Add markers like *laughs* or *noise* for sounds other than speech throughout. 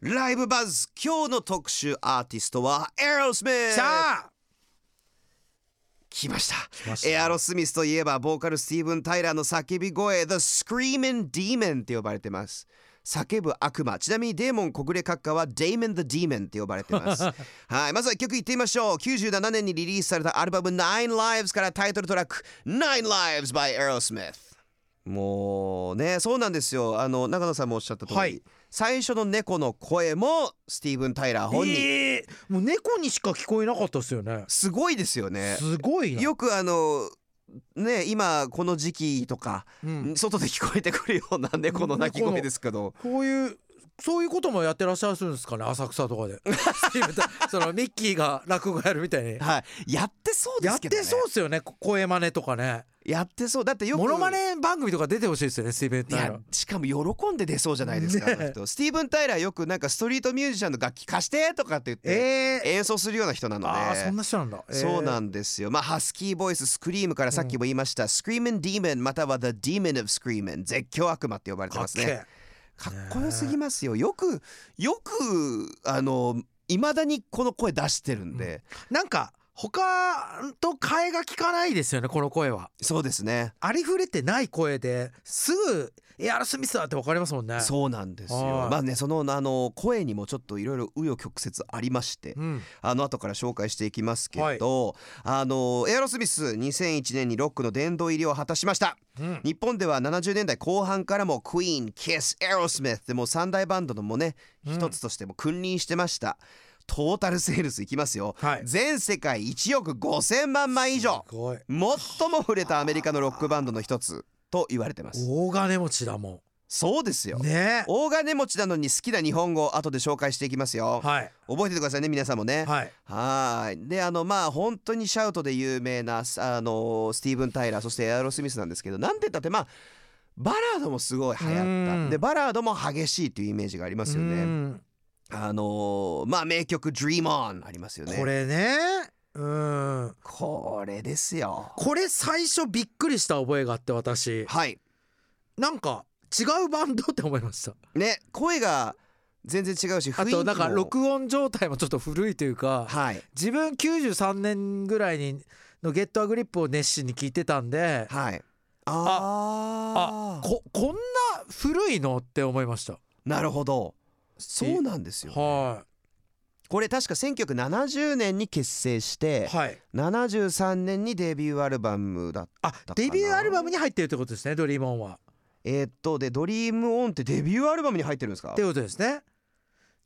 ライブバズ今日の特集アーティストはエアロスミス。さあ来ました。ました。エアロスミスといえばボーカルスティーブン・タイラーの叫び声 The Screaming Demon って呼ばれてます。叫ぶ悪魔。ちなみにデーモン小暮閣下は Damon the Demon って呼ばれてます。*laughs* はい。まずは一曲いってみましょう。97年にリリースされたアルバム Nine Lives からタイトルトラック Nine Lives by Aerosmith もうねそうなんですよ。あの中野さんもおっしゃった通り、はい最初の猫の声もスティーブン・タイラー本人、えーもう猫にしか聞こえなかったですよね。すごいですよね。すごいな。よくあのね今この時期とか、うん。外で聞こえてくるような猫の鳴き声ですけど。こういうそういうこともやってらっしゃるんですかね浅草とかで。*laughs* そのミッキーが落語やるみたいに。はい。やってそうでやっすけど、ね、てそうっすよねこ声真似とかねやってそう。だってよくモノマネ番組とか出てほしいですよねスティーブン・いタイラやしかも喜んで出そうじゃないですか、ねスティーブン・タイラーよくなんかストリートミュージシャンの楽器貸してとかって言ってえー、演奏するような人なので、ああそんな人なんだ、えー。そうなんですよ。まあ、ハスキーボイス、スクリームからさっきも言いました、Screaming Demon または The Demon of Screaming 絶叫悪魔って呼ばれてますかっけね。かっこよすぎますよ。よく、よく、あの、いまだにこの声出してるんで、えなんか他と替えが効かないですよねこの声はそうですね。ありふれてない声ですぐエアロスミスだってわかりますもんねそうなんですよ。はいまあね、その、あの、声にもちょっといろいろ紆余曲折ありまして、うんあの後から紹介していきますけど、あのエアロスミス2001年にロックの殿堂入りを果たしました。うん日本では70年代後半からもクイーン、キス、エアロスミスでもう三大バンドのもねうん一つとしても君臨してました。トータルセールスいきますよ、はい。全世界1億5000万枚以上。すごい。最も売れたアメリカのロックバンドの一つ。と言われてます。大金持ちだもそうですよ、んね。大金持ちなのに好きな日本語後で紹介していきますよ、はい。覚えててくださいね皆さんもね。はい。はーい。であのまあ本当にシャウトで有名なあのスティーブン・タイラーそしてエアロスミスなんですけどなんて言ったってまあバラードもすごい流行うん。ったでバラードも激しいというイメージがありますようねんあのまあ名曲「Dream On」ありますよね。これね。うん。これですよ。これ最初びっくりした覚えがあって私。はい。なんか違うバンドって思いました。ね声が全然違うしあとなんか録音状態もちょっと古いというかはい。自分93年ぐらいにの「 Get a Grip」を熱心に聞いてたんではい。ああここんな古いの？って思いました。なるほどそうなんですよはこれ確か1970年に結成してい。はい73年にデビューアルバムだったあかな。デビューアルバムに入ってるってことですね「Dream On は。えーっとで「Dream On ってデビューアルバムに入ってるんですか？ってことですね。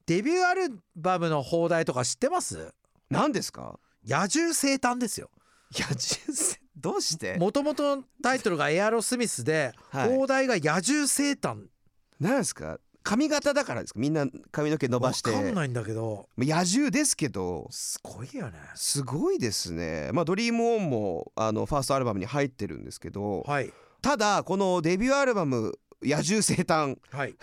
デビューアルバムの放題とか知ってます？何ですか？野獣生誕ですよ。いや人生どうして？もともとのタイトルがエアロスミスで、はい。放題が野獣生誕。何ですか？髪型だからですか？みんな髪の毛伸ばして。わかんないんだけど。野獣ですけど。すごいよね。すごいですね。まあ「ドリームオンもあのファーストアルバムに入ってるんですけど。はい。ただこのデビューアルバム「野獣生誕。はい」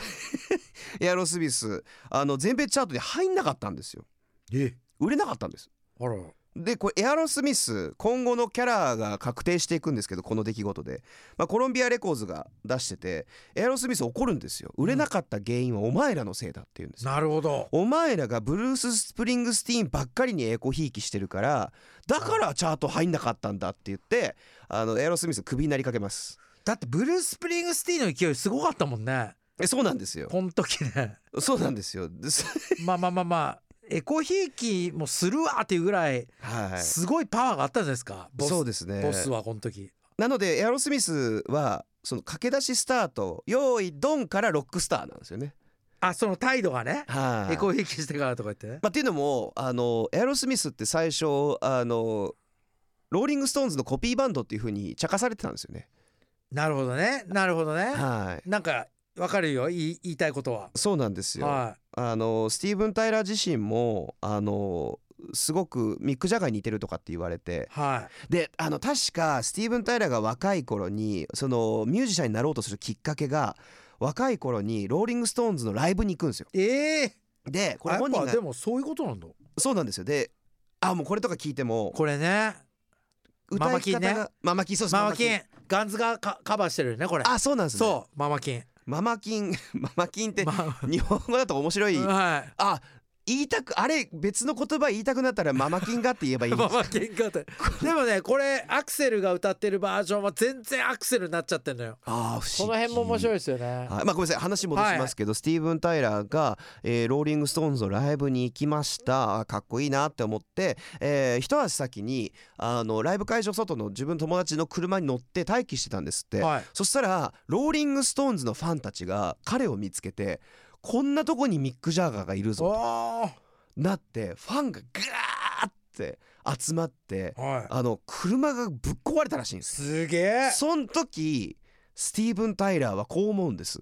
*laughs* エアロスミス。あの全米チャートに入んなかったんですよ。え？売れなかったんです。あらでこれエアロスミス今後のキャラが確定していくんですけどこの出来事で、まあ、コロンビアレコーズが出しててエアロスミス怒るんですよ。売れなかった原因はお前らのせいだって言うんですよ、なるほど。お前らがブルース・スプリングスティーンばっかりにエコひいきしてるからだからチャート入んなかったんだって言ってあのエアロスミスクビになりかけます。だってブルース・スプリングスティーンの勢いすごかったもんね。えそうなんですよ。この時ね。そうなんですよ。まあまあまあまあエコひいきもするわっていうぐらいはいすごいパワーがあったんじゃないですか。ボス。そうですね。ボスはこの時。なのでエアロスミスはその駆け出しスタート用意ドンからロックスターなんですよね。あその態度がねはい。エコひいきしてからとか言って。ねまあ、っていうのもあのエアロスミスって最初あのローリング・ストーンズのコピーバンドっていう風に茶化されてたんですよね。なるほどね。なるほどね。はい。なんかわかるよ。言い言いたいことは。そうなんですよ。はあのスティーブン・タイラー自身もあのすごくミック・ジャガーに似てるとかって言われて。い。はであの確かスティーブン・タイラーが若い頃にそのミュージシャンになろうとするきっかけが若い頃にローリング・ストーンズのライブに行くんですよ。いええ。でこれ本人がぱでもそういうことなんだ。そうなんですよ。であもうこれとか聞いてもこれね。歌い方がママキンそうです Mama Kin。ガンズがカカバーしてるよねこれ。あそうなんですね。そう Mama Kin ママ金 *laughs* ママ金ってま日本語だと面白い。あはい。あ言いたくあれ別の言葉言いたくなったらママ金がって言えばいいんです *laughs* ママ金がって。でもねこれアクセルが歌ってるバージョンは全然アクセルになっちゃってんのよ。あー不こ思議。の辺も面白いですよね。はい。まあ、ごめんなさい。話戻しますけど、スティーブン・タイラーが、えーローリング・ストーンズのライブに行きました。あかっこいいなって思って、えー一足先にあのライブ会場外の自分の友達の車に乗って待機してたんですって、はい。そしたらローリング・ストーンズのファンたちが彼を見つけてこんなとこにミック・ジャーガーがいるぞと。なってファンがガーって集まってはい。あの車がぶっ壊れたらしいんですすげえ。そん時スティーブン・タイラーはこう思うんです。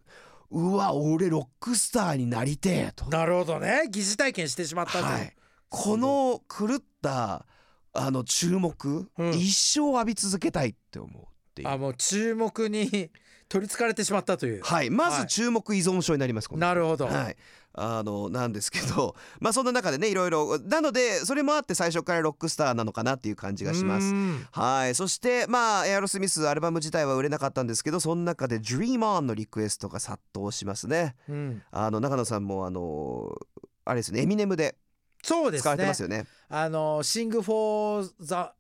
うわ俺ロックスターになりてえと、なるほどね。疑似体験してしまったと、はい、この狂ったあの注目、うん。一生浴び続けたいって思うっていう。あもう注目に取りつかれてしまったという。はい。まはい。ず注目依存症になりますこの人。なるほど、はい。あのなんですけど。*laughs* まあそんな中でねいろいろ。なのでそれもあって最初からロックスターなのかなっていう感じがします。うん。はい。そしてまあエアロスミスアルバム自体は売れなかったんですけどその中で「Dream On」のリクエストが殺到しますね。うん。あの中野さんもあのあれですねエミネムでそうです使われてねますよね。あのシングフォーザ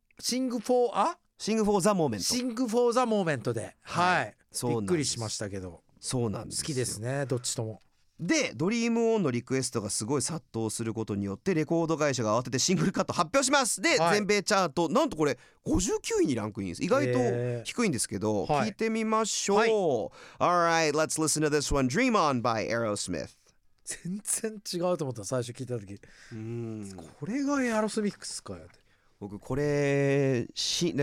Sing for the Moment Sing for the Moment ではいはい、びっくりしましたけど。そうなんですよ。好きですねどっちとも。で「Dream On のリクエストがすごい殺到することによってレコード会社が慌ててシングルカット発表します。で、はい。全米チャートなんとこれ59位にランクインです。意外と低いんですけど、はい。聞いてみましょう、はい。Alright let's listen to this one Dream On by Aerosmith 全然違うと思った最初聞いた時。うん。これがエアロスミックスかよって。僕これし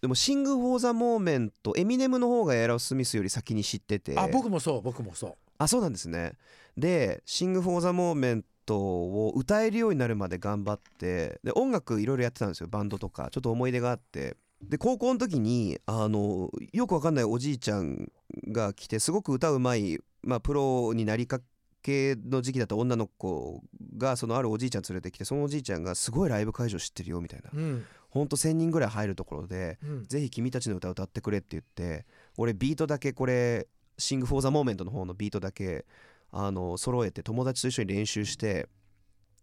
ででも Sing for the Moment エミネムの方がエアロスミスより先に知ってて。あ僕もそう僕もそう。あそうなんですね。で「 Sing for the Moment」を歌えるようになるまで頑張ってで音楽いろいろやってたんですよバンドとか。ちょっと思い出があって。で高校の時にあのよくわかんないおじいちゃんが来てすごく歌うまい、まあ、プロになりかけの時期だった女の子がそのあるおじいちゃん連れてきてそのおじいちゃんがすごいライブ会場知ってるよみたいな。うんほんと1,000人ぐらい入るところでうん。ぜひ君たちの歌歌ってくれって言って俺ビートだけこれ「 Sing for the Moment」の方のビートだけあの揃えて友達と一緒に練習して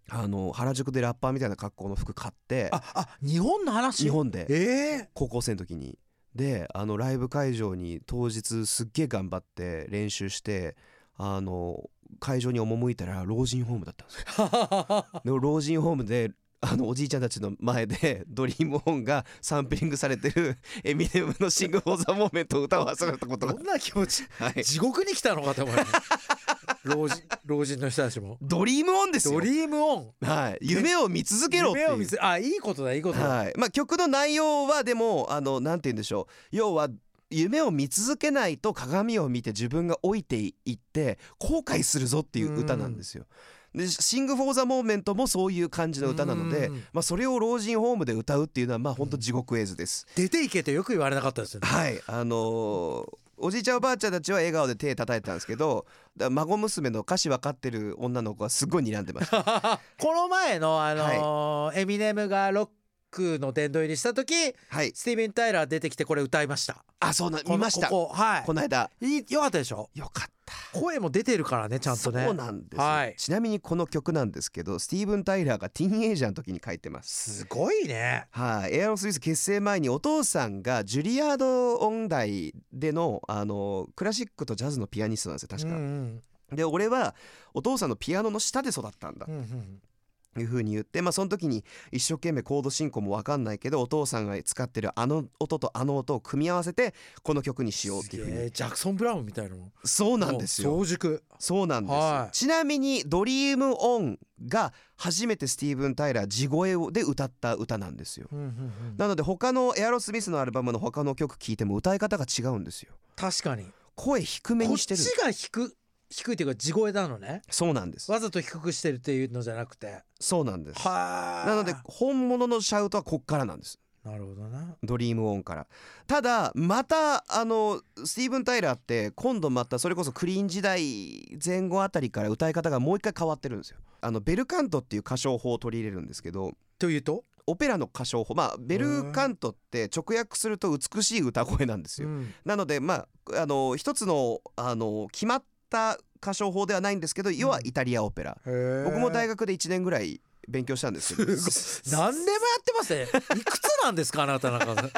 あの原宿でラッパーみたいな格好の服買ってああ日本の話？日本で。ええ。高校生の時に。であのライブ会場に当日すっげえ頑張って練習してあの会場に赴いたら老人ホームだったんですよ。*laughs* で老人ホームであのおじいちゃんたちの前で *laughs* Dream On がサンプリングされてる *laughs* エミネムの「 Sing for the Moment」を歌わされたことが。どんな気持ち？はい。地獄に来たのかと思うよ *laughs* 老人老人の人たちも。ドリームオンですよ。 Dream On。はい、夢を見続けろっていう。夢を見せあいいことだいいことだ、はい。まあ、曲の内容はでもあのなんて言うんでしょう。要は夢を見続けないと鏡を見て自分が老いていって後悔するぞっていう歌なんですよ。で「シング・フォー・ザ・モーメント」もそういう感じの歌なのでうん、まあ、それを老人ホームで歌うっていうのはまあ本当地獄絵図です。出ていけとよく言われなかったですよねはいあのーおじいちゃんおばあちゃんたちは笑顔で手叩いてたんですけどだ孫娘の歌詞分かってる女の子はすごい睨んでました。*laughs* この前のあのーエミネムがロックの殿堂入りした時はい、スティーブン・タイラー出てきてこれ歌いました。あそうな見ました。ここはい。この間。いいよかったでしょ？よかった。声も出てるからねちゃんとね。そうなんですよ、はい。ちなみにこの曲なんですけどスティーブン・タイラーがティーンエイジャーの時に書いてます。すごいね。はい、エアロスミス結成前にお父さんがジュリアード音大でのあのクラシックとジャズのピアニストなんですよ確か、うんで俺はお父さんのピアノの下で育ったんだ。うんうんという風に言ってまあその時に一生懸命コード進行も分かんないけどお父さんが使ってるあの音とあの音を組み合わせてこの曲にしようっていうすげ風にえジャクソン・ブラウンみたいなの。そうなんですよ。早熟。そうなんです、はい。ちなみに「ドリームオンが初めてスティーブン・タイラー地声で歌った歌なんですよ。うんうんうん。なので他のエアロスミスのアルバムの他の曲聴いても歌い方が違うんですよ。確かに。声低めこっにしてる。ちが低低いっていうか地声なのね。そうなんです。わざと低くしてるっていうのじゃなくて。そうなんです。はあ。なので本物のシャウトはこっからなんです。なるほどな。ドリームオンから。ただまたあのスティーブン・タイラーって今度またそれこそクリーン時代前後あたりから歌い方がもう一回変わってるんですよ。あのベルカントっていう歌唱法を取り入れるんですけど。というと？オペラの歌唱法。まあベルカントって直訳すると美しい歌声なんですよ。うん。なのでまああの一つのあの決まった歌唱法ではないんですけど要はイタリアオペラ、僕も大学学で1年ぐらい勉強したんですけど *laughs* 何でもやってますね。いくつなんですかあなたなんか。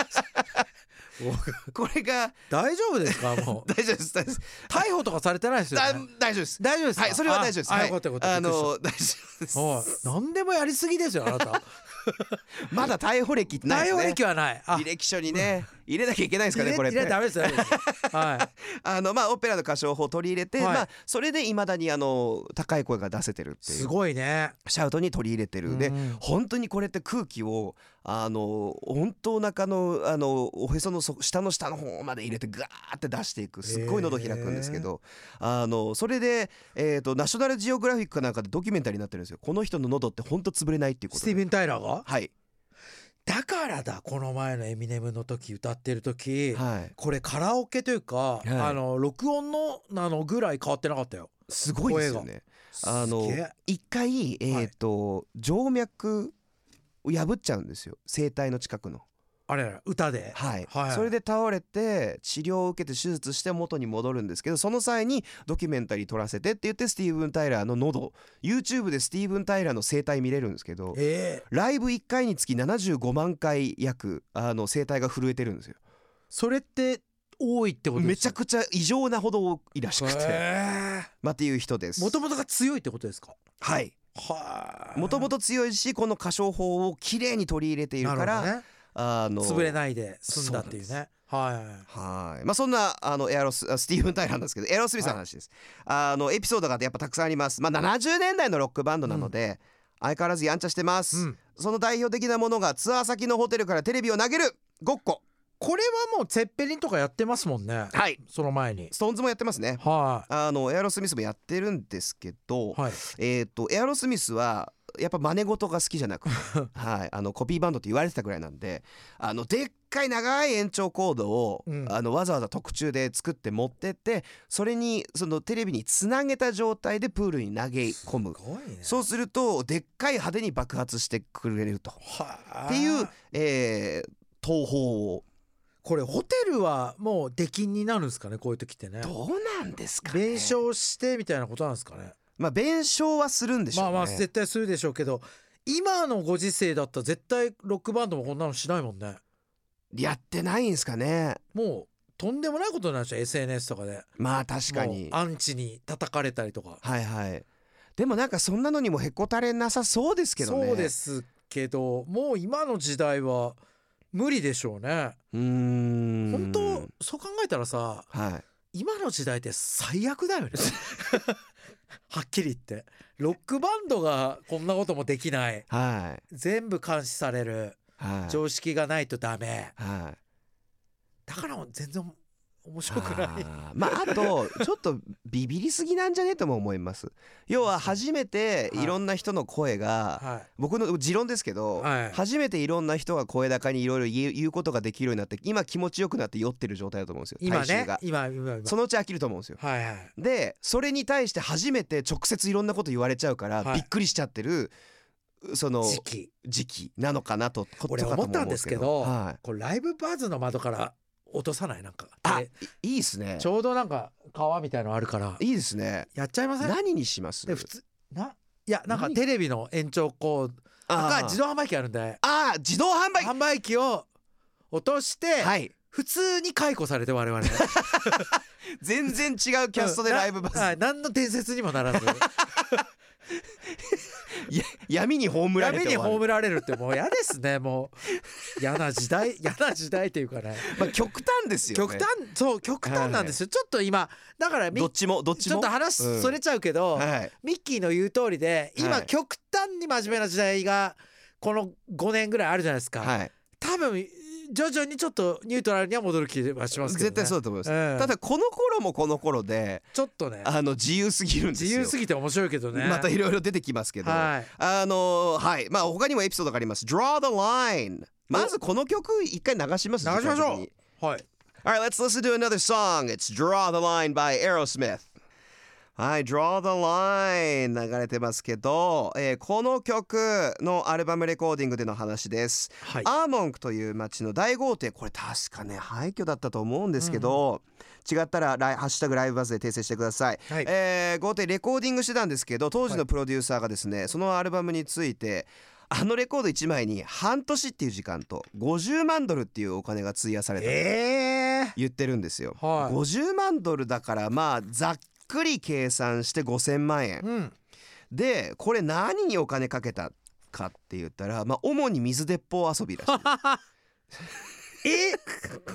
僕これが大丈夫ですかもう。*laughs* 大丈夫です大丈夫です。逮捕とかされてないですよだね大丈夫です。大丈夫ですか？はいそれは大丈夫です。はい。あの大丈夫です。何でもやりすぎですよあなた。*laughs* まだ逮捕歴ってない逮捕歴はない。あ。履歴書にね入れなきゃいけないんですかねこれって。入れダメですダメです。は *laughs* あのまあオペラの歌唱法を取り入れて、はい。まあそれでいまだにあの高い声が出せてるっいていう。すごいね。シャウトに取り入れてる。でうん。本当にこれって空気をあの本当お腹のあのおへそのそ下の下の方まで入れてガーって出していく。すっごい喉開くんですけど。あのそれで、えー、とナショナルジオグラフィックかなんかでドキュメンタリーになってるんですよ。この人の喉って本当潰れないっていうことで。スティーブン・タイラーが？はいだからだこの前のエミネムの時歌ってる時。はい。これカラオケというか、い。あの録音のなのぐらい変わってなかったよ。すごいですよね。あの一回えっ、と、静脈を破っちゃうんですよ。声帯の近くのあれら歌で？はい、はい。それで倒れて治療を受けて手術して元に戻るんですけどその際にドキュメンタリー撮らせてって言ってスティーブン・タイラーの喉 YouTube でスティーブン・タイラーの声帯見れるんですけどええ。ライブ1回につき75万回約あの声帯が震えてるんですよ。それって多いってことですめちゃくちゃ異常なほど多いらしくて、へまあっていう人です。もともとが強いってことですか？はい。はいもともと強いしこの歌唱法をきれいに取り入れているからねあの潰れないで済んだっていうね。はいはい。はい。まあそんなあのエアロスあスティーブン・タイラーなんですけどエアロスミスの話です、あのエピソードがやっぱたくさんあります。まあ70年代のロックバンドなので、相変わらずやんちゃしてます、うん。その代表的なものがツアー先のホテルからテレビを投げる。ごっこ。これはもうツェッペリンとかやってますもんね。はい。その前に。ストーンズもやってますね。はあのエアロスミスもやってるんですけど、いはい。えっ、とエアロスミスはやっぱ真似事が好きじゃなくて *laughs* はいあのコピーバンドって言われてたぐらいなんであのでっかい長い延長コードを、うん。あのわざわざ特注で作って持ってってそれにそのテレビにつなげた状態でプールに投げ込む。すごいね。そうするとでっかい派手に爆発してくれると。はっていう、えー東宝を。これホテルはもう出禁になるんですかね？こういう時ってね。どうなんですかね？弁償してみたいなことなんですかね？まあ弁償はするんでしょうね。まあまあ絶対するでしょうけど今のご時世だったら絶対ロックバンドもこんなのしないもんね。やってないんですかね。もうとんでもないことになっちゃう SNS とかで。まあ確かに。アンチに叩かれたりとか。はいはい。でもなんかそんなのにもへこたれなさそうですけどね。そうですけどもう今の時代は無理でしょうね。うーん。本当そう考えたらさはい。今の時代って最悪だよね *laughs* *laughs* はっきり言って。ロックバンドがこんなこともできない。はい。全部監視される。はい。常識がないとダメ。はい。だから全然面白くない？あー。まああと *laughs* ちょっとビビりすぎなんじゃね？とも思います。要は初めてい。ろんな人の声が、はい。僕の持論ですけど、はい。初めていろんな人が声高にいろいろ言うことができるようになって今気持ちよくなって酔ってる状態だと思うんですよ今ね。今今今。そのうち飽きると思うんですよ。はいはい。でそれに対して初めて直接いろんなこと言われちゃうから、はい。びっくりしちゃってるその時期。なのかなと俺思ったんですけどはい、これライブバズの窓から落とさないなんか。あでいいいですね。ちょうどなんか川みたいのあるから。いいですね。やっちゃいません？何にします？で普通ないやなんか何？テレビの延長コードあ自動販売機あるんで。あー自動販売機。販売機を落としてはい。普通に解雇されて我々。*laughs* 全然違うキャストでライブバズ、なはい何の伝説にもならず *laughs* や闇に葬られ闇にて終わる。葬られるってもう嫌ですねもう。嫌な時代 *laughs* 嫌な時代っていうかね。まあ、極端ですよね。極端そう極端なんですよ。ちょっと今だからミどっちもどっちも？ちょっと話それちゃうけど、はいミッキーの言う通りで今、はい。極端に真面目な時代がこの5年ぐらいあるじゃないですか、はい。多分徐々にちょっとニュートラルには戻る気はしますけど、ね、絶対そうだと思います、ええただこの頃もこの頃でちょっとね。あの自由すぎるんですよ。自由すぎて面白いけどね。またいろいろ出てきますけど、はい。あのはい。まあ他にもエピソードがあります。Draw the line まずこの曲一回流します？流しましょう。はい。Alright let's listen to another song. It's Draw the line by Aerosmith はい、Draw the Line 流れてますけど、えーこの曲のアルバムレコーディングでの話です。はい。アーモンクという町の大豪邸これ確かね廃墟だったと思うんですけど、違ったらライ「ハッシュタグライブバズ」で訂正してください、はい。えー豪邸レコーディングしてたんですけど当時のプロデューサーがですね、そのアルバムについてあのレコード1枚に半年っていう時間と50万ドルっていうお金が費やされた言ってるんですよ、はい。50万ドルだからまあざっくり計算して5000万円。うん。でこれ何にお金かけたかって言ったらまあ主に水鉄砲遊びらしい *laughs* え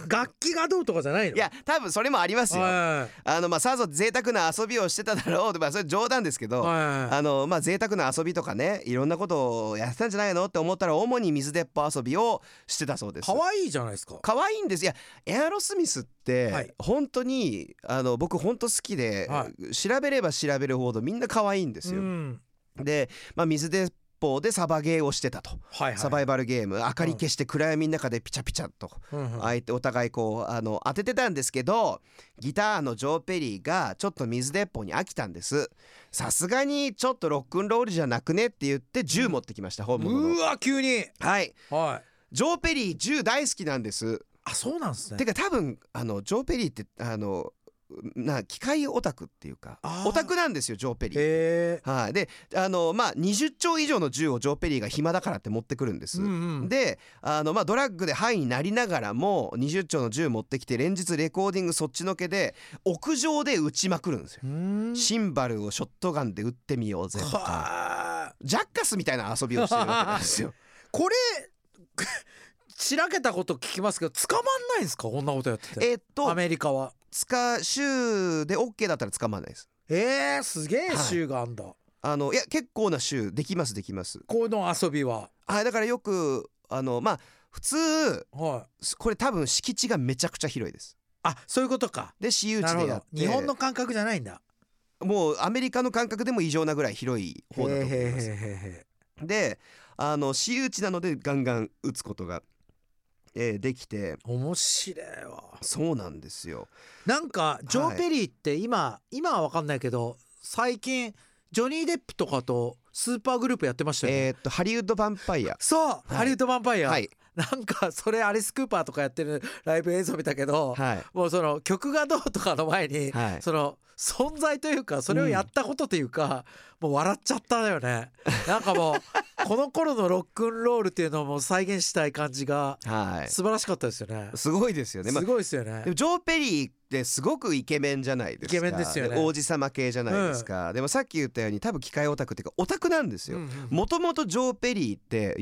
楽器がどうとかじゃないの？いや多分それもありますよ。はあのまあさぞ贅沢な遊びをしてただろうまあそれ冗談ですけいど、はい。あのまあ贅沢な遊びとかねいろんなことをやってたんじゃないのって思ったら主に水鉄砲遊びをしてたそうです。可愛いじゃないですか。可愛いんです。いやエアロスミスって、はい。本当にあの僕本当好きで、は調べれば調べるほどみんな可愛いんですよ、うん。で、まあ、水鉄砲でサバゲーをしてたと、はいはい。サバイバルゲーム。明かり消して暗闇の中でピチャピチャと。うん。うん相手お互いこうあの当ててたんですけどギターのジョー・ペリーがちょっと水鉄砲に飽きたんです。さすがにちょっとロックンロールじゃなくねって言って銃持ってきました本物の。うわ急に。はい。はい。ジョー・ペリー銃大好きなんです。あそうなんですね。てか多分あのジョー・ペリーってあのな機械オタクっていうかオタクなんですよジョー・ペリー。はい、であのまあ20丁以上の銃をジョー・ペリーが暇だからって持ってくるんです。うんうん。であの、まあ、ドラッグでハイになりながらも20丁の銃持ってきて連日レコーディングそっちのけで屋上で撃ちまくるんですよ。うん。シンバルをショットガンで撃ってみようぜとか。はあ。ジャッカスみたいな遊びをしてるわけなんですよ。*laughs* これ *laughs* しらけたこと聞きますけど捕まんないんですか？こんなことやってて。えっとアメリカはつか州で OK だったら捕まらないです。えー、すげえはい州があんだ、あのいや結構な州できますできます。この遊びははいだからよくあのまあ普通はいこれ多分敷地がめちゃくちゃ広いです。あそういうことかで私有なるほ地でやってど日本の感覚じゃないんだもうアメリカの感覚でも異常なぐらい広い方だと思います。へーへーへーへであの私有地なのでガンガン打つことが、えーできて。ー面白いわ。そうなんですよ。なんかジョー・はい。ペリーって今、今は分かんないけど最近ジョニー・デップとかとスーパーグループやってましたよね、えーっとハリウッド・ヴァンパイア。そう、い。ハリウッド・ヴァンパイア、はい。なんかそれアリス・クーパーとかやってるライブ映像見たけど、はい。もうその曲がどうとかの前に、はい。その存在というかそれをやったことというか、もう笑っちゃったよね。なんかもう *laughs* この頃のロックンロールっていうのをもう再現したい感じがはい。素晴らしかったですよね、すごいですよね。まあすごいですよね。でもジョー・ペリーってすごくイケメンじゃないですか。イケメンですよね。王子様系じゃないですか、でもさっき言ったように多分機械オタクっていうかオタクなんですよ。うんうんもともとジョー・ペリーって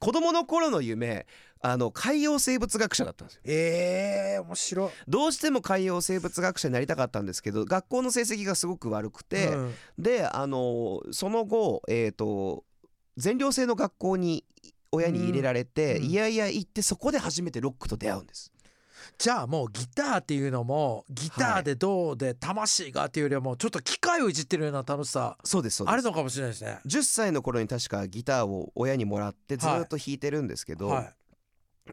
子供の頃の夢あの海洋生物学者だったんですよ。えー、面白い、どうしても海洋生物学者になりたかったんですけど学校の成績がすごく悪くて、うん。であのその後えっ、と全寮制の学校に親に入れられて、うん。いやいや行ってそこで初めてロックと出会うんです。じゃあもうギターっていうのもギターでどうで魂がっていうよりはもうちょっと機械をいじってるような楽しさそうですそうです。あるのかもしれないですね。10歳の頃に確かギターを親にもらってずっと弾いてるんですけど、はい、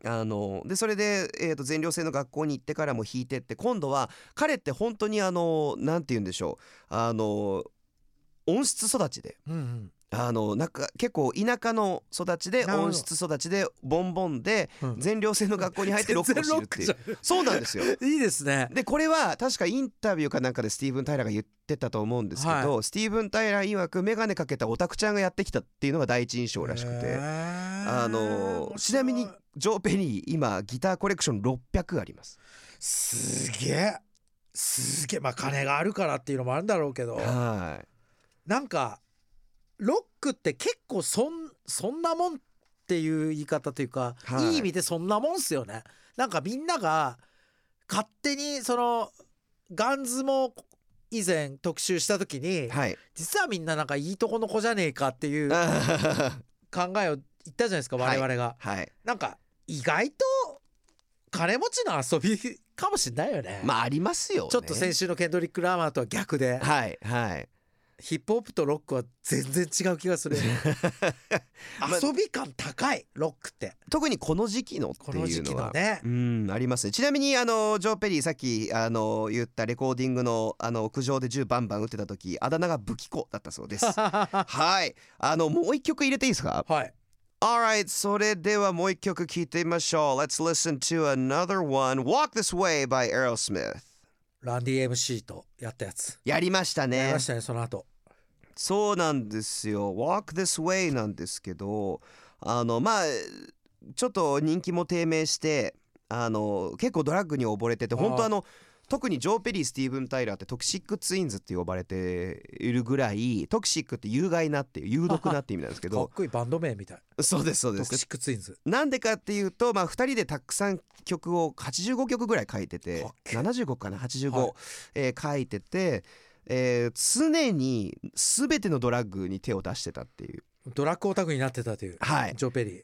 あのでそれで、えー、と全寮制の学校に行ってからも弾いてって今度は彼って本当にあの何て言うんでしょう。あの音質育ちで。うんうん。あのなんか結構田舎の育ちでなるほど。音質育ちでボンボンでうん。全寮制の学校に入って *laughs* ロックを知るっていう。そうなんですよ。*laughs* いいですね。でこれは確かインタビューかなんかでスティーブン・タイラーが言ってたと思うんですけど、はスティーブン・タイラー曰く眼鏡かけたオタクちゃんがやってきたっていうのが第一印象らしくて、ああのちなみにジョー・ペニー今ギターコレクション600あります。すげえ。すげえ。まあ金があるからっていうのもあるんだろうけど。はなんかロックって結構そんそんなもんっていう言い方というか、はいい、い意味でそんなもんっすよね。なんかみんなが勝手にそのガンズも以前特集した時に、い。はい。実はみんななんかいいとこの子じゃねえかっていう *laughs* 考はえを言ったじゃないですか我々が。い。なんか意外と金持ちの遊びかもしれないよね。まあありますよ、ね。ちょっと先週のケンドリック・ラーマーとは逆で。はいはい。ヒップホップとロックは全然違う気がする。*laughs* ま遊び感高いロックって。特にこの時期のっていうのは。ね。うんありますね。ちなみにあのジョー・ペリーさっきあの言ったレコーディングのあの屋上で銃バンバン撃ってた時あだ名が武器庫だったそうです。*laughs* はい。あのもう一曲入れていいですか？はい。Alright それではもう一曲聴いてみましょう。Let's listen to another one Walk This Way by Aerosmith Run-D.M.C. とやったやつ。やりましたね。やりましたねその後。そうなんですよ。Walk This Way なんですけどあのまあちょっと人気も低迷してあの結構ドラッグに溺れてて本当あの特にジョー・ペリースティーブン・タイラーってトキシック・ツインズって呼ばれているぐらい toxic って有害なっていう有毒なって意味なんですけかっこいいバンド名みたい。そうですそうです。トキシックツインズなんでかっていうと、まあ、2人でたくさん曲を85曲ぐらい書いててかっけ75かな85、はい。えー書いてて、えー常に全てのドラッグに手を出してたっていう、ドラッグオタクになってたという。はい、ジョー・ペリー。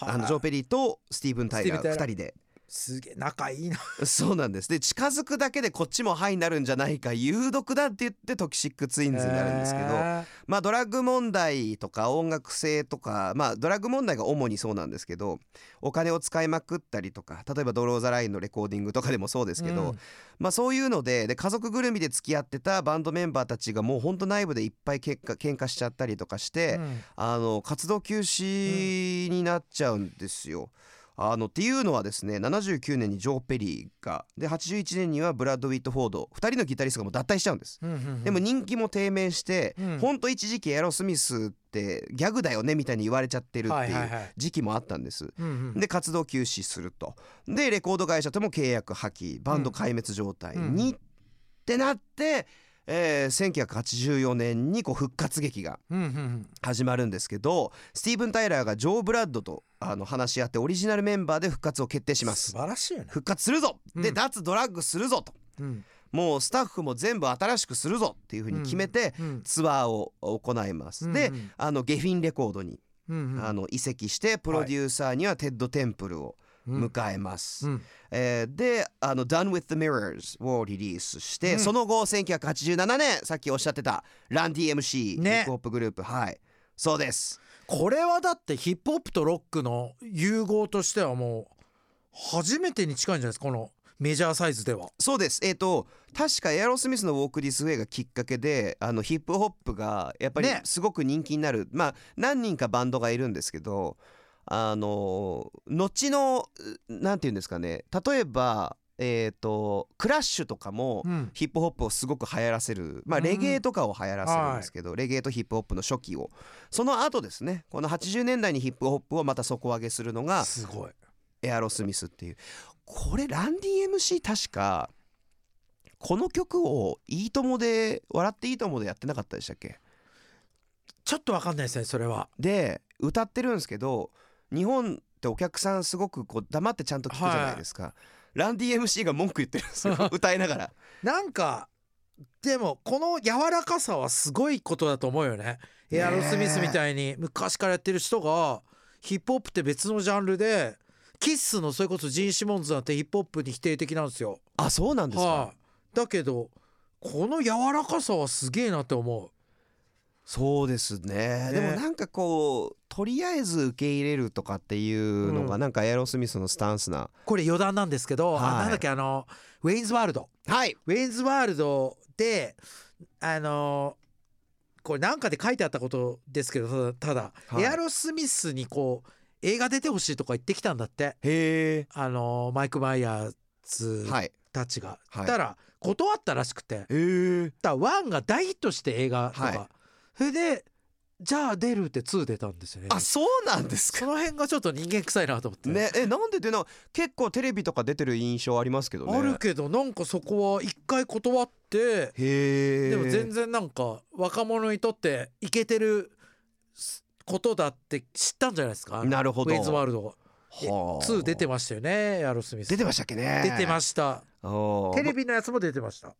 あのジョー・ペリーとスティーブン・タイラースティーブンタイラー。2人ですげえ仲いいな。*laughs* そうなんです。で近づくだけでこっちもハイになるんじゃないか有毒だって言ってトキシック・ツインズになるんですけど、へまあドラッグ問題とか音楽性とかまあドラッグ問題が主にそうなんですけどお金を使いまくったりとか例えばドロー・ザ・ラインのレコーディングとかでもそうですけど、うん。まあそういうのでで家族ぐるみで付き合ってたバンドメンバーたちがもうほんと内部でいっぱい喧嘩喧嘩しちゃったりとかして、うん。あの活動休止になっちゃうんですよ。あのっていうのはですね79年にジョー・ペリーがで81年にはブラッド・ウィット・フォード2人のギタリストがもう脱退しちゃうんです。うんうんうん。でも人気も低迷して、うん。ほんと一時期エアロスミスってギャグだよねみたいに言われちゃってるっていうはいはいはい。時期もあったんです。うんうん。で活動休止すると。でレコード会社とも契約破棄バンド壊滅状態に、うん。ってなって、えー1984年にこう復活劇がうんうんうん。始まるんですけどスティーブン・タイラーがジョー・ブラッドとあの話し合ってオリジナルメンバーで復活を決定します。素晴らしいよね。復活するぞ。で、うん。脱ドラッグするぞと。うん。もうスタッフも全部新しくするぞっていうふうに決めて、うん。ツアーを行います、でうんうん。あのゲフィンレコードに、うんうん。あの移籍してプロデューサーにはテッド・テンプルマンをうん。迎えます、うん。えーであの「Done With Mirrors」をリリースして、うん。その後1987年さっきおっしゃってたランディ MC ヒね。ップホップグループ。はい。そうですこれはだってヒップホップとロックの融合としてはもう初めてに近いんじゃないですか？このメジャーサイズでは。そうです。えっ、と確かエアロスミスの「ウォーク・ディス・ウェイ」がきっかけであのヒップホップがやっぱりね。すごく人気になる、まあ何人かバンドがいるんですけどあの後のなんていうんですかね。例えばえっ、とクラッシュとかも、うん。ヒップホップをすごく流行らせる。まあうん。レゲエとかを流行らせるんですけど、レゲエとヒップホップの初期を。その後ですねこの80年代にヒップホップをまた底上げするのがすごい。エアロスミスっていう。これランディ MC 確かこの曲を「いいとも」で「笑っていいとも」でやってなかったでしたっけ？ちょっとわかんないですねそれは。で歌ってるんですけど日本ってお客さんすごくこう黙ってちゃんと聞くじゃないですか、ランディ MC が文句言ってるんですよ *laughs* 歌いながらなんかでもこの柔らかさはすごいことだと思うよね。ねエアロスミスみたいに昔からやってる人がヒップホップって別のジャンルでキッスのそれこそジン・シモンズなんてヒップホップに否定的なんですよ。あそうなんですか、はい、だけどこの柔らかさはすげえなって思う。そうですね。ね。でもなんかこうとりあえず受け入れるとかっていうのがうん。なんかエアロスミスのスタンスな、これ余談なんですけど、あはい。なんだっけあのウェインズワールドはい。ウェインズワールドであのこれなんかで書いてあったことですけどただはい。エアロスミスにこう映画出てほしいとか言ってきたんだって。へあのマイク・マイヤーズたちが。はい。たら断ったらしくて。へえ。だワンが大ヒットして映画とか、はいそれでじゃあ出るって2出たんですよね。あそうなんですか。その辺がちょっと人間臭いなと思って。ねえなんでっていうのは結構テレビとか出てる印象ありますけどね。あるけどなんかそこは一回断ってへえでも全然なんか若者にとってイケてることだって知ったんじゃないですか。なるほど。ウェインズワールドはあ2出てましたよねエアロスミス。出てましたっけね。出てました。テレビビのやつも出てました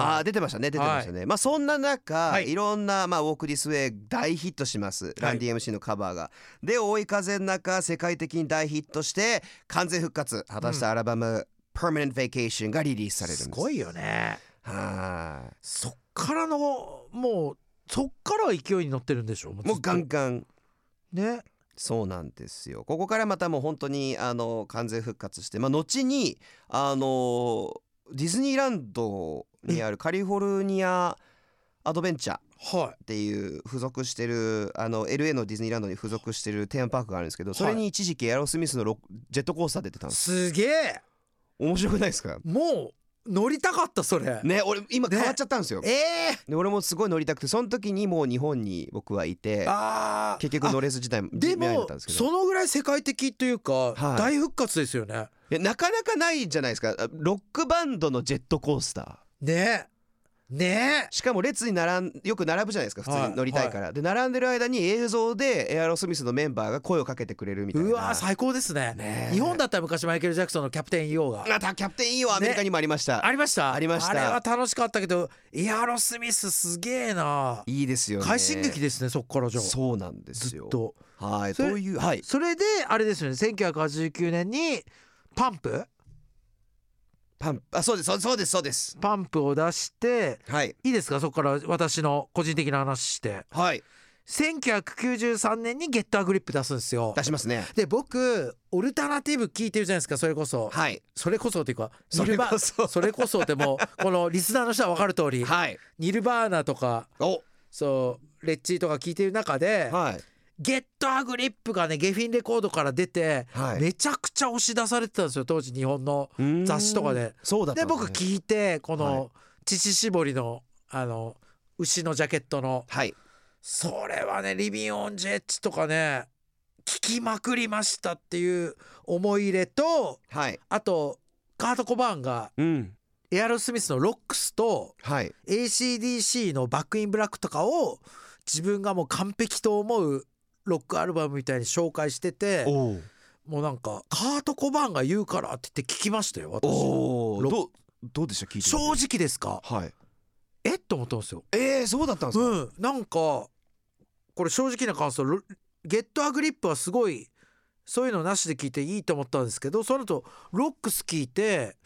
あ出てましたね出てましたね、まあそんな中、はい。い、ろんな、まあ、ウォーク・ディス・ウェイ大ヒットします、ランディ MC のカバーが。で追い風の中世界的に大ヒットして完全復活。果たしたアルバム「Permanent Vacation」がリリースされるんです。すごいよね。はそっからのもうそっから勢いに乗ってるんでしょ？ももうガンガガン。ね。そうなんですよ。ここからまたもう本当にあの完全復活して、まあ、後にあのディズニーランドにあるカリフォルニアアドベンチャーはっていう付属してるあの LA のディズニーランドに付属してるテーマパークがあるんですけどそれに一時期エアロスミスのロジェットコースター出てたんいです。すげえ。面白くないですか？もう乗りたかったそれ。ね俺今ね。変わっちゃったんですよ、ええ。で俺もすごい乗りたくてその時にもう日本に僕はいてあー。結局乗れず自体もたんですけど。そのぐらい世界的というか、はい。大復活ですよね。いやなかなかないじゃないですか。ロックバンドのジェットコースター。ね。ね。しかも列に並んよく並ぶじゃないですか普通はいに乗りたいから、で並んでる間に映像でエアロスミスのメンバーが声をかけてくれるみたいな。うわー最高ですね。ね。え日本だったら昔マイケル・ジャクソンのキャプテン EO が。あたキャプテンいいよアメリカにもありました、ありました。ありました？あれは楽しかったけどエアロスミスすげえな。いいですよね。快進撃ですねそっからじゃあ。そうなんですよ。ずっと。はいそれというはい。それであれですよね。1989年にパンプ？パンあそうですそうですそうです。パンプを出してはい。いいですか？そこから私の個人的な話して。はい。1993年にゲットアグリップ出すんですよ。出しますね。で僕オルタナティブ聞いてるじゃないですか？それこそ。はい。それこそっていうかそれこそ。ニルバそれこそってもうこのリスナーの人は分かる通りはい。ニルバーナとかお。そうレッチーとか聞いてる中ではいゲットアグリップがねゲフィンレコードから出てはい。めちゃくちゃ押し出されてたんですよ当時日本の雑誌とかで。そうだったでね。僕聞いてこはい。の乳搾りのあの牛のジャケットの。はい。それはねリビン・オン・ジェッジとかね聞きまくりましたっていう思い入れとはい。あとカート・コバーンがうん。エアロスミスのロックスとはい。ACDC のバック・イン・ブラックとかを自分がもう完璧と思うロックアルバムみたいに紹介しててもうなんかカート・コバーンが言うからって言って聞きましたよ私。どうどうでした？正直ですか？はい。え？っと思ったんですよ。えー、そうだったんですか、うん。なんかこれ正直な感想ゲット・ア・グリップはすごいそういうのなしで聞いていいと思ったんですけどその後ロックス聞いて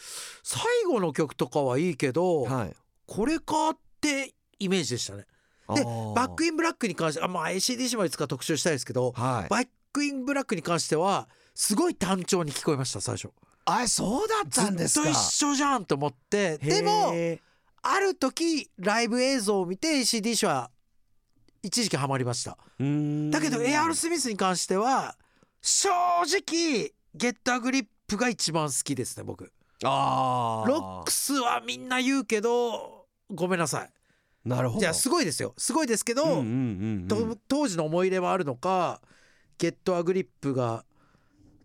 最後の曲とかはいいけど、はい。これかってイメージでしたねであー。バックインブラックに関してあまあ ACDC もいつか特集したいですけどはい。バックインブラックに関してはすごい単調に聞こえました最初。あそうだったんですか？ずっと一緒じゃんと思ってでもへある時ライブ映像を見て ACDC は一時期ハマりました。だけどエアロスミスに関しては正直ゲットアグリップが一番好きですね僕。あー。ロックスはみんな言うけどごめんなさいなるほど。じゃあすごいですよ。すごいですけど、うんうんうんうん。と当時の思い入れはあるのかゲットアグリップが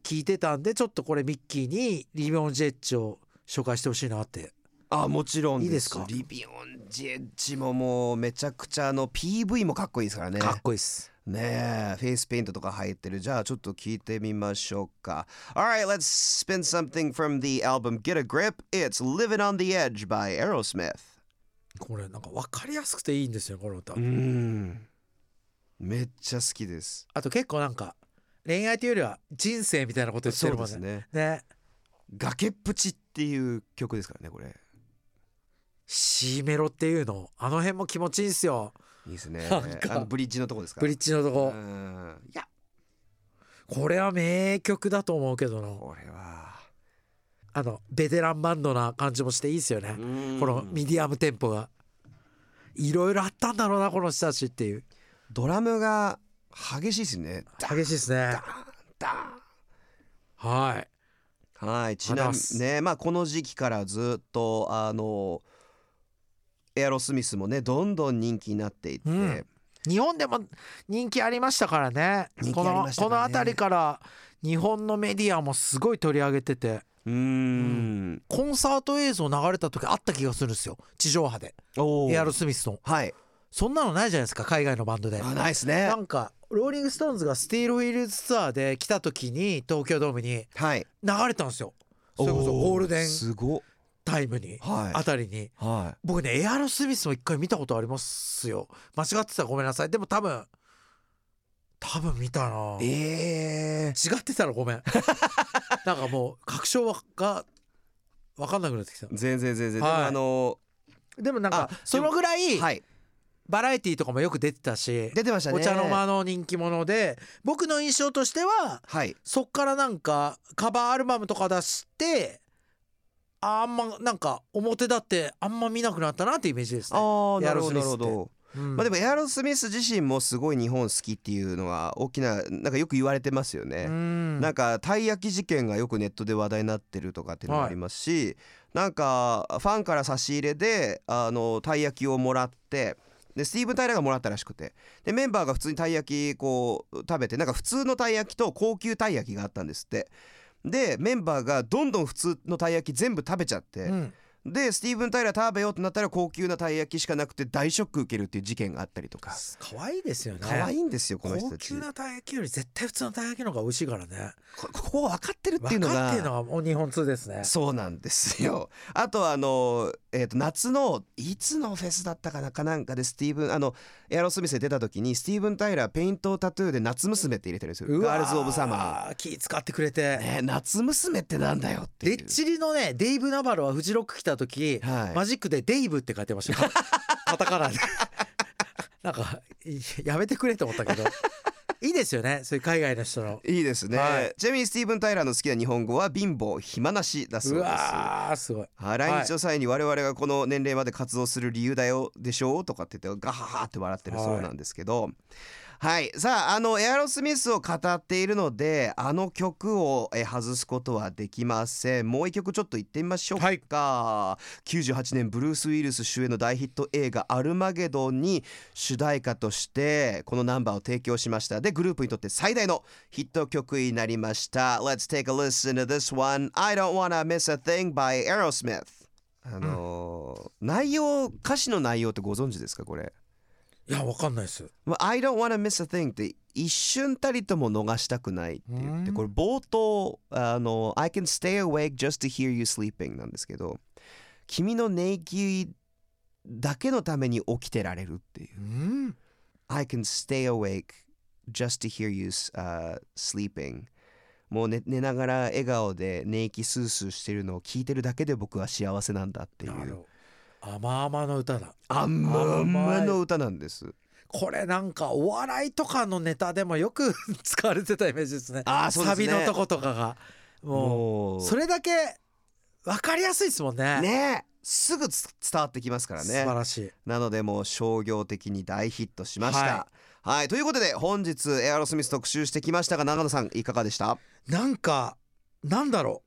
聞いてたんでちょっとこれミッキーにリビオンジェッジを紹介してほしいなって。あもちろんいいですか？リビオンジェッジももうめちゃくちゃあの PV もかっこいいですからね。かっこいいっす。ねえフェイスペイントとか入ってる。じゃあちょっと聞いてみましょうか。Alright let's spin something from the album Get a Grip. It's Living on the Edge by Aerosmith これなんか分かりやすくていいんですよこの歌、うん。めっちゃ好きです。あと結構なんか恋愛というよりは人生みたいなこと言ってるもんね。ですね。ね。崖っぷちっていう曲ですからねこれ。C メロっていうの。あの辺も気持ちいいんすよ。いいですね。あのブリッジのとこですか？ブリッジのとこ。うん。いや。これは名曲だと思うけどな。これはあのベテランバンドな感じもしていいですよね。このミディアムテンポが。いろいろあったんだろうなこの人たちっていう。ドラムが激しいですね。激しいですね。ダはいーンはい。ちなみにねまあこの時期からずっとあのエアロスミスもねどんどん人気になっていって、うん。日本でも人気ありましたからね。人気このありましたからね。この辺りから日本のメディアもすごい取り上げててうーん。コンサート映像流れた時あった気がするんですよ。地上波で。エアロスミスの。はい。そんなのないじゃないですか海外のバンドで。あないですね。なんかローリング・ストーンズがスティール・ホイールズツアーで来た時に東京ドームにはい。流れたんですよ。それこそゴールデンすごっ。タイムにはい。あたりに。は僕ねエアロスミスも一回見たことありますよ。間違ってたらごめんなさい。でも多分多分見たな。違いえー。ってたらごめん。*laughs* なんかもう確証が分かんなくなってきた。全然全然、はい。でもあのでもなんかあそのぐらいはい。バラエティーとかもよく出てたし出てましたね。お茶の間の人気者で僕の印象としてははい。そっからなんかカバーアルバムとか出してあんまなんか表立ってあんま見なくなったなってイメージですね。ああなるほどなるほど。うんまあでもエアロスミス自身もすごい日本好きっていうのは大きななんかよく言われてますよね。うん。なんかたい焼き事件がよくネットで話題になってるとかっていうのもありますし、なんかファンから差し入れであのたい焼きをもらってでスティーブン・タイラーがもらったらしくて。でメンバーが普通にたい焼きこう食べてなんか普通のたい焼きと高級たい焼きがあったんですって。でメンバーがどんどん普通のたい焼き全部食べちゃって、うんでスティーブン・タイラー食べようってなったら高級なたい焼きしかなくて大ショック受けるっていう事件があったりとか可愛いですよね。可愛いんですよこの人たち高級なたい焼きより絶対普通のたい焼きの方が美味しいからね。こここ分かってるっていうのが分かっていうのがもう日本通ですね。そうなんですよ。あとはあの、えー、と夏のいつのフェスだったかなかなんかでスティーブンあのエアロスミスで出た時にスティーブン・タイラーペイントタトゥーで夏娘って入れてるんですよ。うわガールズ・オブ・サマー気使ってくれて。ー。ね、夏娘ってなんだよっていう。レッチリのねデイブ・ナバロはフジロック来た時、はい。マジックで「デイブ」って書いてましたよ。*laughs* カタカナで。*laughs* なんかいやめてくれと思ったけど。いいですよねそういう海外の人の。いいですね、はい。ちなみにスティーブン・タイラーの好きな日本語は貧乏暇なしだそううです。わーすごい。来日の際に我々がこの年齢まで活動する理由だよでしょうとかって言ってガハハって笑ってるそうなんですけど。はい、さああのエアロスミスを語っているのであの曲をえ外すことはできません。もう一曲ちょっと言ってみましょうか、はい。98年ブルース・ウィルス主演の大ヒット映画「アルマゲドン」に主題歌としてこのナンバーを提供しました。でグループにとって最大のヒット曲になりました。Let's take a listen to this one. I don't wanna miss a thing by Aerosmith あのー内容歌詞の内容ってご存知ですか？これいやわかんないです。まあ I don't wanna miss a thing って一瞬たりとも逃したくないって言ってうん。これ冒頭あの I can stay awake just to hear you sleeping なんですけど君の寝息だけのために起きてられるっていう。うん。I can stay awake just to hear you、uh, sleeping もう寝寝ながら笑顔で寝息スースーしてるのを聞いてるだけで僕は幸せなんだっていう甘々の歌だ。あんまんまの歌なんです。これなんかお笑いとかのネタでもよく *laughs* 使われてたイメージですね。あーそうですね。サビのとことかが。ももう。それだけ分かりやすいですもんね。ね。すぐつ伝わってきますから素晴ねらしい。なのでもう商業的に大ヒットしました。はい、ということで本日エアロスミス特集してきましたが長野さんいかがでした？なんかなんだろ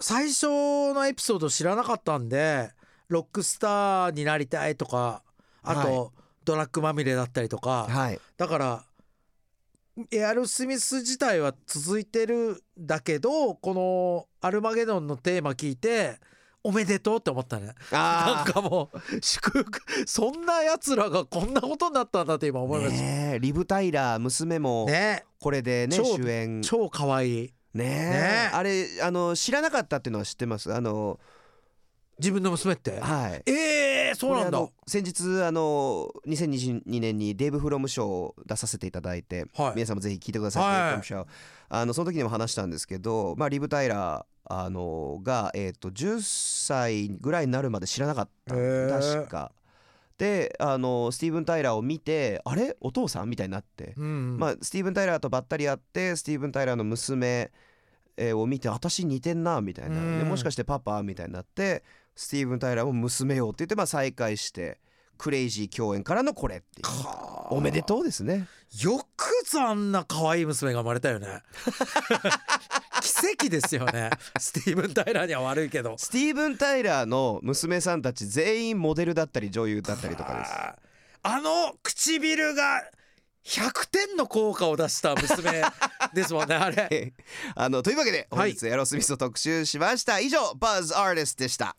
う。最初のエピソード知らなかったんでロックスターになりたいとかあと、ドラッグまみれだったりとかはい。だからエアロスミス自体は続いてるんだけどこの「アルマゲドン」のテーマ聞いておめでとうって思ったね。なんあかもう祝福そんなやつらがこんなことになったんだって今思いました。ねリブ・タイラー娘もこれでね超主演。超可愛い。ねえ。ねあれあの知らなかったっていうのは知ってます？あの自分の娘って？はい。えー、そうなんだ。先日あの2022年にデーブ・フロムショーを出させていただいて、はい。皆さんもぜひ聞いてください、はい。あのその時にも話したんですけど、まあ、リブ・タイラーあのが、えー、と10歳ぐらいになるまで知らなかった。確か。であのスティーブン・タイラーを見てあれ？お父さん？みたいになって、うんまあ、スティーブン・タイラーとばったり会ってスティーブン・タイラーの娘えーを見て私似てんなみたいな。うん。でもしかしてパパ？みたいになってスティーブン・タイラーも娘よって言ってまあ再会してクレイジー共演からのこれっていう。おめでとうですね。よくぞあんな可愛い娘が生まれたよね。*laughs* 奇跡ですよね。スティーブン・タイラーには悪いけど。スティーブン・タイラーの娘さんたち全員モデルだったり女優だったりとかです。あ。の唇が100点の効果を出した娘ですもんねあれ。*laughs* あのというわけで本はい。日エアロスミスを特集しました。以上バズ・アーティストでした